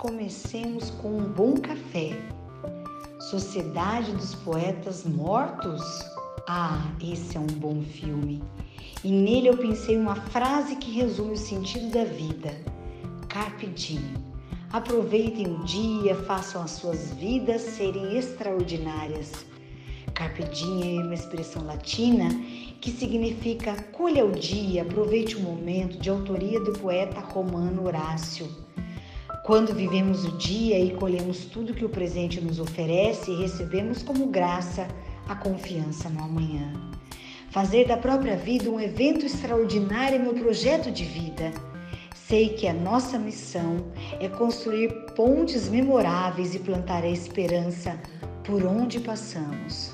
comecemos com um bom café. Sociedade dos Poetas Mortos? Ah, esse é um bom filme. E nele eu pensei uma frase que resume o sentido da vida. Carpe diem. Aproveitem o dia, façam as suas vidas serem extraordinárias. Carpe diem é uma expressão latina que significa colha o dia, aproveite o momento, de autoria do poeta romano Horácio. Quando vivemos o dia e colhemos tudo que o presente nos oferece, recebemos como graça a confiança no amanhã. Fazer da própria vida um evento extraordinário é meu projeto de vida. Sei que a nossa missão é construir pontes memoráveis e plantar a esperança por onde passamos.